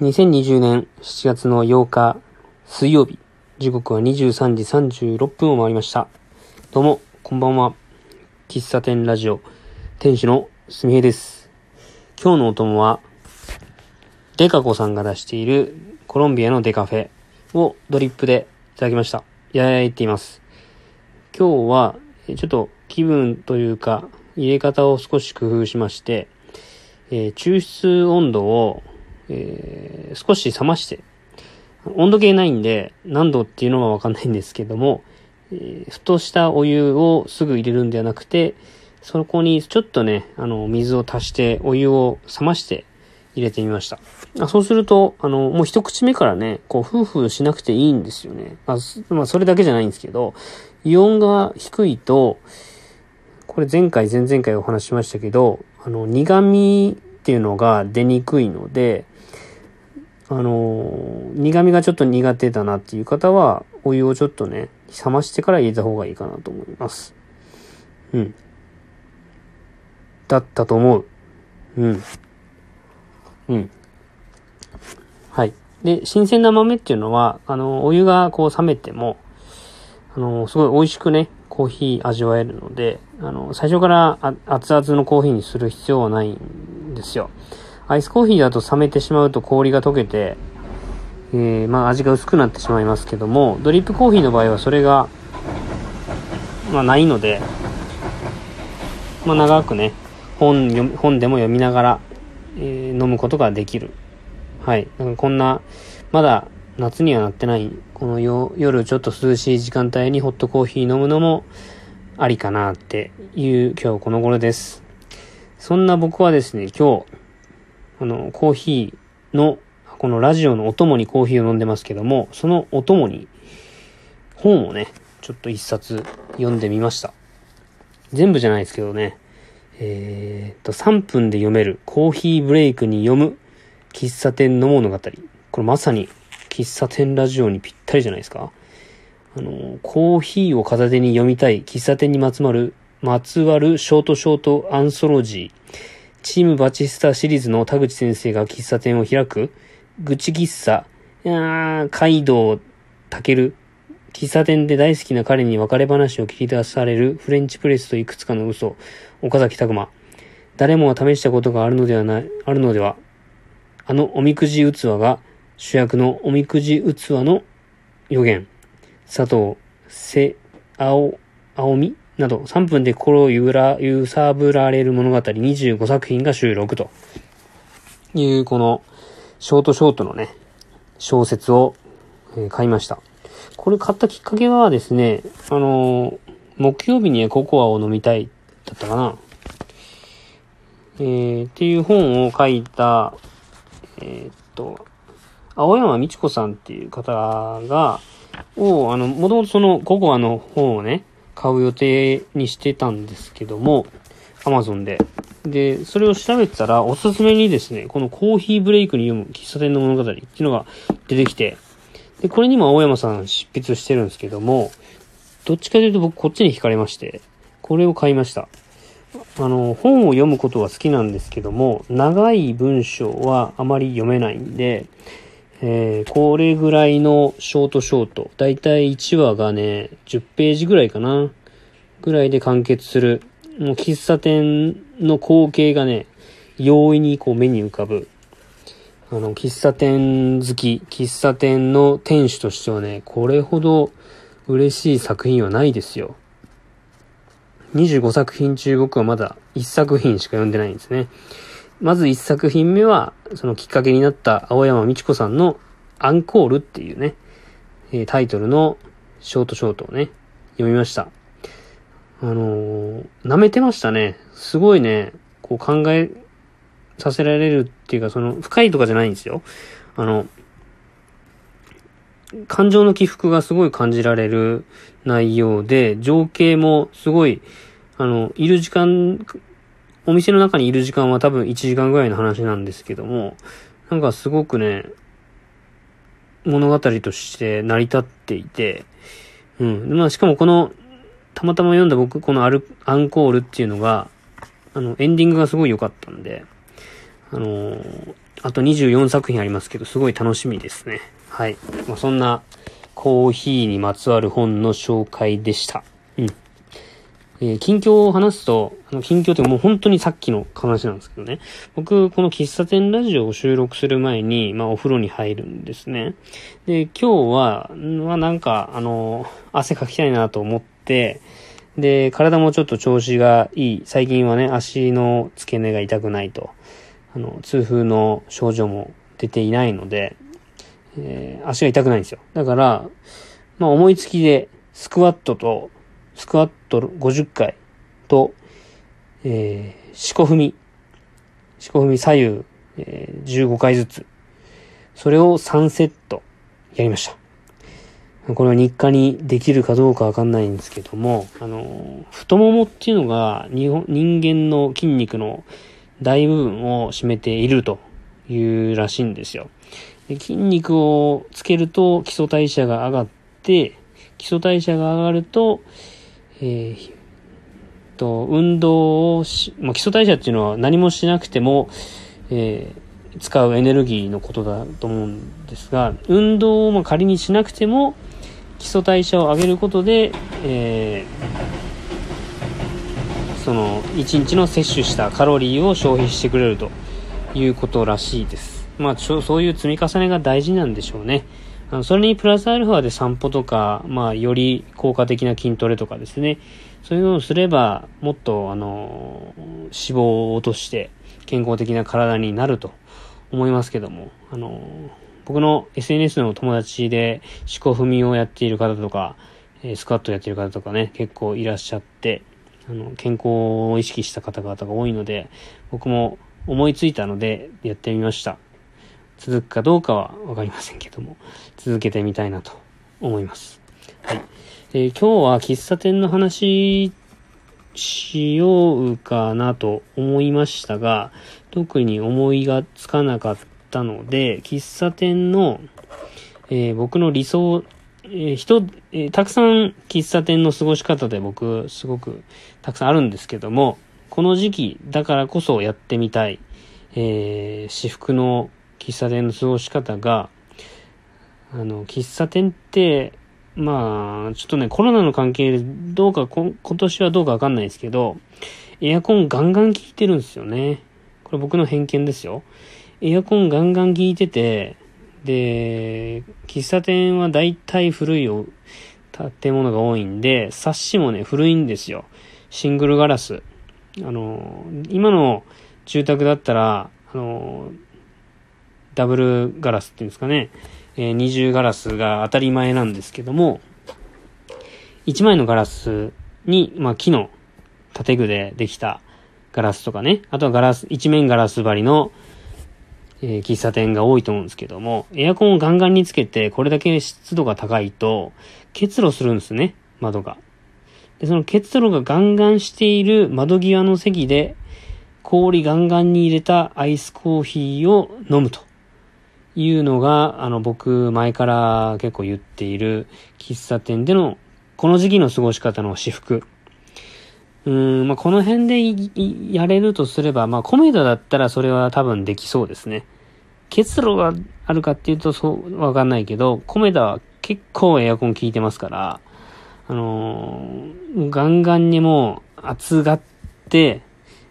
2020年7月の8日水曜日、時刻は23時36分を回りました。どうも、こんばんは。喫茶店ラジオ、店主のすみへです。今日のお供は、デカ子さんが出しているコロンビアのデカフェをドリップでいただきました。ややいっています。今日は、ちょっと気分というか、入れ方を少し工夫しまして、えー、抽出温度をえー、少し冷まして、温度計ないんで何度っていうのはわかんないんですけども、えー、沸騰したお湯をすぐ入れるんではなくて、そこにちょっとね、あの、水を足してお湯を冷まして入れてみました。あそうすると、あの、もう一口目からね、こう、ふうふうしなくていいんですよね。あまあ、それだけじゃないんですけど、イオンが低いと、これ前回、前々回お話ししましたけど、あの、苦味っていうのが出にくいので、あの苦味がちょっと苦手だなっていう方は、お湯をちょっとね、冷ましてから入れた方がいいかなと思います。うん。だったと思う。うん。うん。はい。で、新鮮な豆っていうのは、あの、お湯がこう冷めても、あの、すごい美味しくね、コーヒー味わえるので、あの、最初から熱々のコーヒーにする必要はないんですよ。アイスコーヒーだと冷めてしまうと氷が溶けて、えー、まあ味が薄くなってしまいますけども、ドリップコーヒーの場合はそれが、まあないので、まあ長くね、本読本でも読みながら、えー、飲むことができる。はい。なんかこんな、まだ夏にはなってない、この夜ちょっと涼しい時間帯にホットコーヒー飲むのもありかなっていう今日この頃です。そんな僕はですね、今日、あの、コーヒーの、このラジオのお供にコーヒーを飲んでますけども、そのお供に本をね、ちょっと一冊読んでみました。全部じゃないですけどね、えー、っと、3分で読めるコーヒーブレイクに読む喫茶店の物語。これまさに喫茶店ラジオにぴったりじゃないですか。あの、コーヒーを片手に読みたい喫茶店にまつわる、まつわるショートショートアンソロジー。チームバチスタシリーズの田口先生が喫茶店を開く、愚痴喫茶、いやー、カイドウ、タケル、喫茶店で大好きな彼に別れ話を切り出される。フレンチプレスといくつかの嘘、岡崎拓馬。誰もが試したことがあるのではない、あるのでは。あのおみくじ器が主役のおみくじ器の予言。佐藤、せ、青、青み？など3分で心を揺ら、揺さぶられる物語25作品が収録というこのショートショートのね、小説を、え買いました。これ買ったきっかけはですね、あの、木曜日にココアを飲みたいだったかな。えー、っていう本を書いた、えー、っと、青山美智子さんっていう方が、を、あの、もともとそのココアの本をね、買う予定にしてたんですけども、アマゾンで。で、それを調べてたら、おすすめにですね、このコーヒーブレイクに読む喫茶店の物語っていうのが出てきて、で、これにも青山さん執筆してるんですけども、どっちかというと僕こっちに惹かれまして、これを買いました。あの、本を読むことは好きなんですけども、長い文章はあまり読めないんで、えー、これぐらいのショートショート。だいたい1話がね、10ページぐらいかな。ぐらいで完結する。もう喫茶店の光景がね、容易にこう目に浮かぶ。あの、喫茶店好き、喫茶店の店主としてはね、これほど嬉しい作品はないですよ。25作品中僕はまだ1作品しか読んでないんですね。まず一作品目は、そのきっかけになった青山美智子さんのアンコールっていうね、えタイトルのショートショートをね、読みました。あのー、舐めてましたね。すごいね、こう考えさせられるっていうか、その、深いとかじゃないんですよ。あの、感情の起伏がすごい感じられる内容で、情景もすごい、あの、いる時間お店の中にいる時間は多分1時間ぐらいの話なんですけども、なんかすごくね、物語として成り立っていて、うん。まあしかもこの、たまたま読んだ僕、このアル、アンコールっていうのが、あの、エンディングがすごい良かったんで、あのー、あと24作品ありますけど、すごい楽しみですね。はい。まあ、そんな、コーヒーにまつわる本の紹介でした。えー、近況を話すと、あの、近況ってもう本当にさっきの話なんですけどね。僕、この喫茶店ラジオを収録する前に、まあ、お風呂に入るんですね。で、今日は、まあ、なんか、あの、汗かきたいなと思って、で、体もちょっと調子がいい。最近はね、足の付け根が痛くないと。あの、痛風の症状も出ていないので、えー、足が痛くないんですよ。だから、まあ、思いつきで、スクワットと、スクワット50回と、えー、四股踏み。四股踏み左右、えー、15回ずつ。それを3セットやりました。これは日課にできるかどうかわかんないんですけども、あの、太ももっていうのが人間の筋肉の大部分を占めているというらしいんですよ。で筋肉をつけると基礎代謝が上がって、基礎代謝が上がると、えー、と、運動をし、まあ、基礎代謝っていうのは何もしなくても、えー、使うエネルギーのことだと思うんですが、運動をま仮にしなくても、基礎代謝を上げることで、えー、その1日の摂取したカロリーを消費してくれるということらしいです。まあ、そういう積み重ねが大事なんでしょうね。あのそれにプラスアルファで散歩とか、まあ、より効果的な筋トレとかですね。そういうのをすれば、もっと、あの、脂肪を落として健康的な体になると思いますけども、あの、僕の SNS の友達で、四股踏みをやっている方とか、スクワットやっている方とかね、結構いらっしゃって、あの、健康を意識した方々が多いので、僕も思いついたのでやってみました。続くかどうかはわかりませんけども、続けてみたいなと思います。はい。え今日は喫茶店の話しようかなと思いましたが、特に思いがつかなかったので、喫茶店の、えー、僕の理想、えー、人、えー、たくさん喫茶店の過ごし方で僕、すごくたくさんあるんですけども、この時期だからこそやってみたい、えー、私服の喫茶店の過ごし方が、あの、喫茶店って、まあ、ちょっとね、コロナの関係でどうか、今年はどうかわかんないですけど、エアコンガンガン効いてるんですよね。これ僕の偏見ですよ。エアコンガンガン効いてて、で、喫茶店は大体古い建物が多いんで、冊子もね、古いんですよ。シングルガラス。あの、今の住宅だったら、あの、ダブルガラスっていうんですかね、えー、二重ガラスが当たり前なんですけども、一枚のガラスに、まあ、木の建具でできたガラスとかね、あとはガラス、一面ガラス張りのえー、喫茶店が多いと思うんですけども、エアコンをガンガンにつけて、これだけ湿度が高いと、結露するんですね、窓が。で、その結露がガンガンしている窓際の席で、氷ガンガンに入れたアイスコーヒーを飲むと。いうのが、あの、僕、前から結構言っている喫茶店での、この時期の過ごし方の私服。うん、まあ、この辺でやれるとすれば、まあ、コメダだったらそれは多分できそうですね。結露があるかっていうとそう、わかんないけど、コメダは結構エアコン効いてますから、あのー、ガンガンにもう暑がって、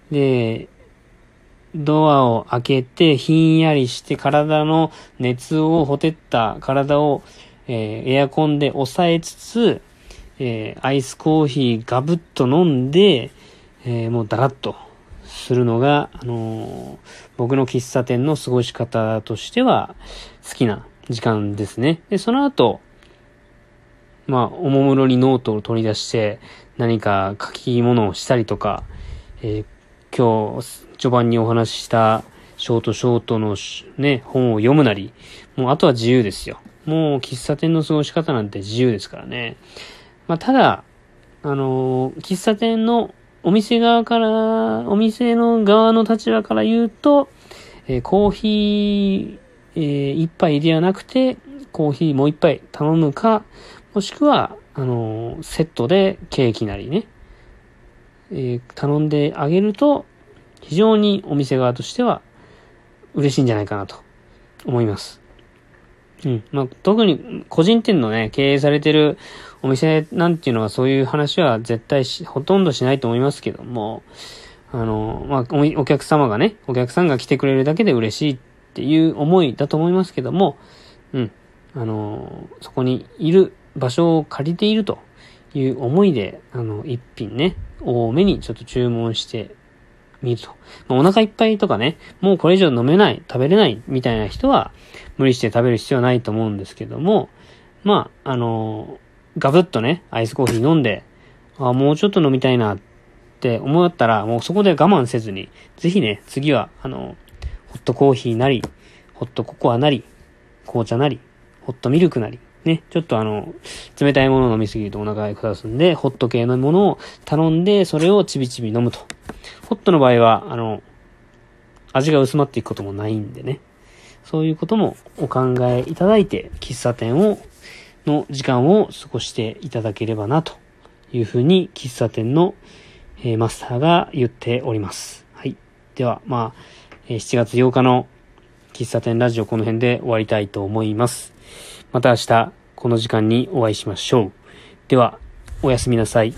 で、ドアを開けてひんやりして体の熱をほてった体を、えー、エアコンで抑えつつ、えー、アイスコーヒーガブッと飲んで、えー、もうダラッとするのが、あの、僕の喫茶店の過ごし方としては好きな時間ですね。で、その後、まあ、おもむろにノートを取り出して何か書き物をしたりとか、えー、今日序盤にお話ししたショートショートのね、本を読むなり、もうあとは自由ですよ。もう喫茶店の過ごし方なんて自由ですからね。まあ、ただ、あのー、喫茶店のお店側から、お店の側の立場から言うと、えー、コーヒー、えー、一杯ではなくて、コーヒーもう一杯頼むか、もしくは、あのー、セットでケーキなりね、え、頼んであげると、非常にお店側としては、嬉しいんじゃないかなと思います。うん。まあ、特に個人店のね、経営されてるお店なんていうのはそういう話は絶対し、ほとんどしないと思いますけども、あの、まあお、お客様がね、お客さんが来てくれるだけで嬉しいっていう思いだと思いますけども、うん。あの、そこにいる場所を借りているという思いで、あの、一品ね、多めにちょっと注文してみると。まあ、お腹いっぱいとかね、もうこれ以上飲めない、食べれないみたいな人は、無理して食べる必要はないと思うんですけども、まあ、あのガブッとね、アイスコーヒー飲んで、あもうちょっと飲みたいなって思ったら、もうそこで我慢せずに、ぜひね、次は、あの、ホットコーヒーなり、ホットココアなり、紅茶なり、ホットミルクなり、ね、ちょっとあの、冷たいものを飲みすぎるとお腹が下すんで、ホット系のものを頼んで、それをちびちび飲むと。ホットの場合は、あの、味が薄まっていくこともないんでね。そういうこともお考えいただいて、喫茶店を、の時間を過ごしていただければな、というふうに、喫茶店の、えー、マスターが言っております。はい。では、まあ、えー、7月8日の喫茶店ラジオこの辺で終わりたいと思います。また明日、この時間にお会いしましょう。では、おやすみなさい。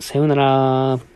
さようなら。